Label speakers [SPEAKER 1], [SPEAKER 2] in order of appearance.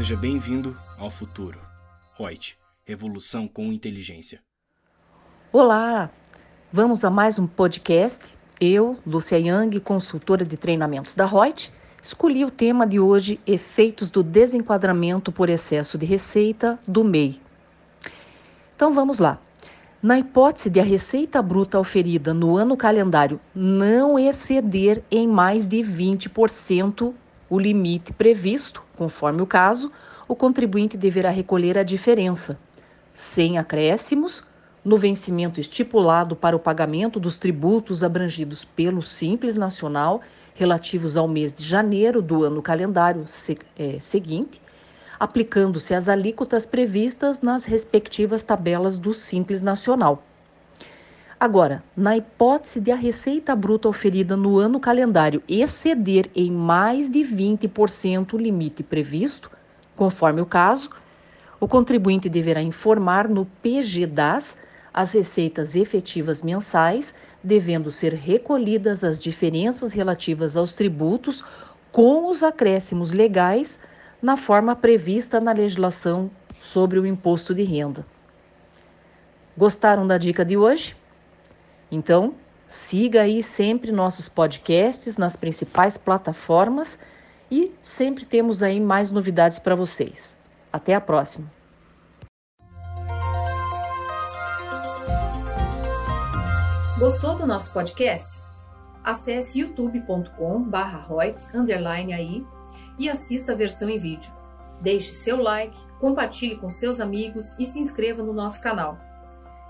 [SPEAKER 1] Seja bem-vindo ao futuro. Reut, revolução com inteligência.
[SPEAKER 2] Olá, vamos a mais um podcast. Eu, Lúcia Yang, consultora de treinamentos da Reut, escolhi o tema de hoje: efeitos do desenquadramento por excesso de receita do MEI. Então vamos lá. Na hipótese de a receita bruta oferida no ano calendário não exceder em mais de 20% o limite previsto, conforme o caso, o contribuinte deverá recolher a diferença, sem acréscimos, no vencimento estipulado para o pagamento dos tributos abrangidos pelo Simples Nacional relativos ao mês de janeiro do ano calendário é, seguinte, aplicando-se as alíquotas previstas nas respectivas tabelas do Simples Nacional. Agora, na hipótese de a receita bruta oferida no ano calendário exceder em mais de 20% o limite previsto, conforme o caso, o contribuinte deverá informar no PGDAS as receitas efetivas mensais, devendo ser recolhidas as diferenças relativas aos tributos com os acréscimos legais na forma prevista na legislação sobre o imposto de renda. Gostaram da dica de hoje? Então, siga aí sempre nossos podcasts nas principais plataformas e sempre temos aí mais novidades para vocês. Até a próxima!
[SPEAKER 3] Gostou do nosso podcast? Acesse youtube.com/royts_aí e assista a versão em vídeo. Deixe seu like, compartilhe com seus amigos e se inscreva no nosso canal.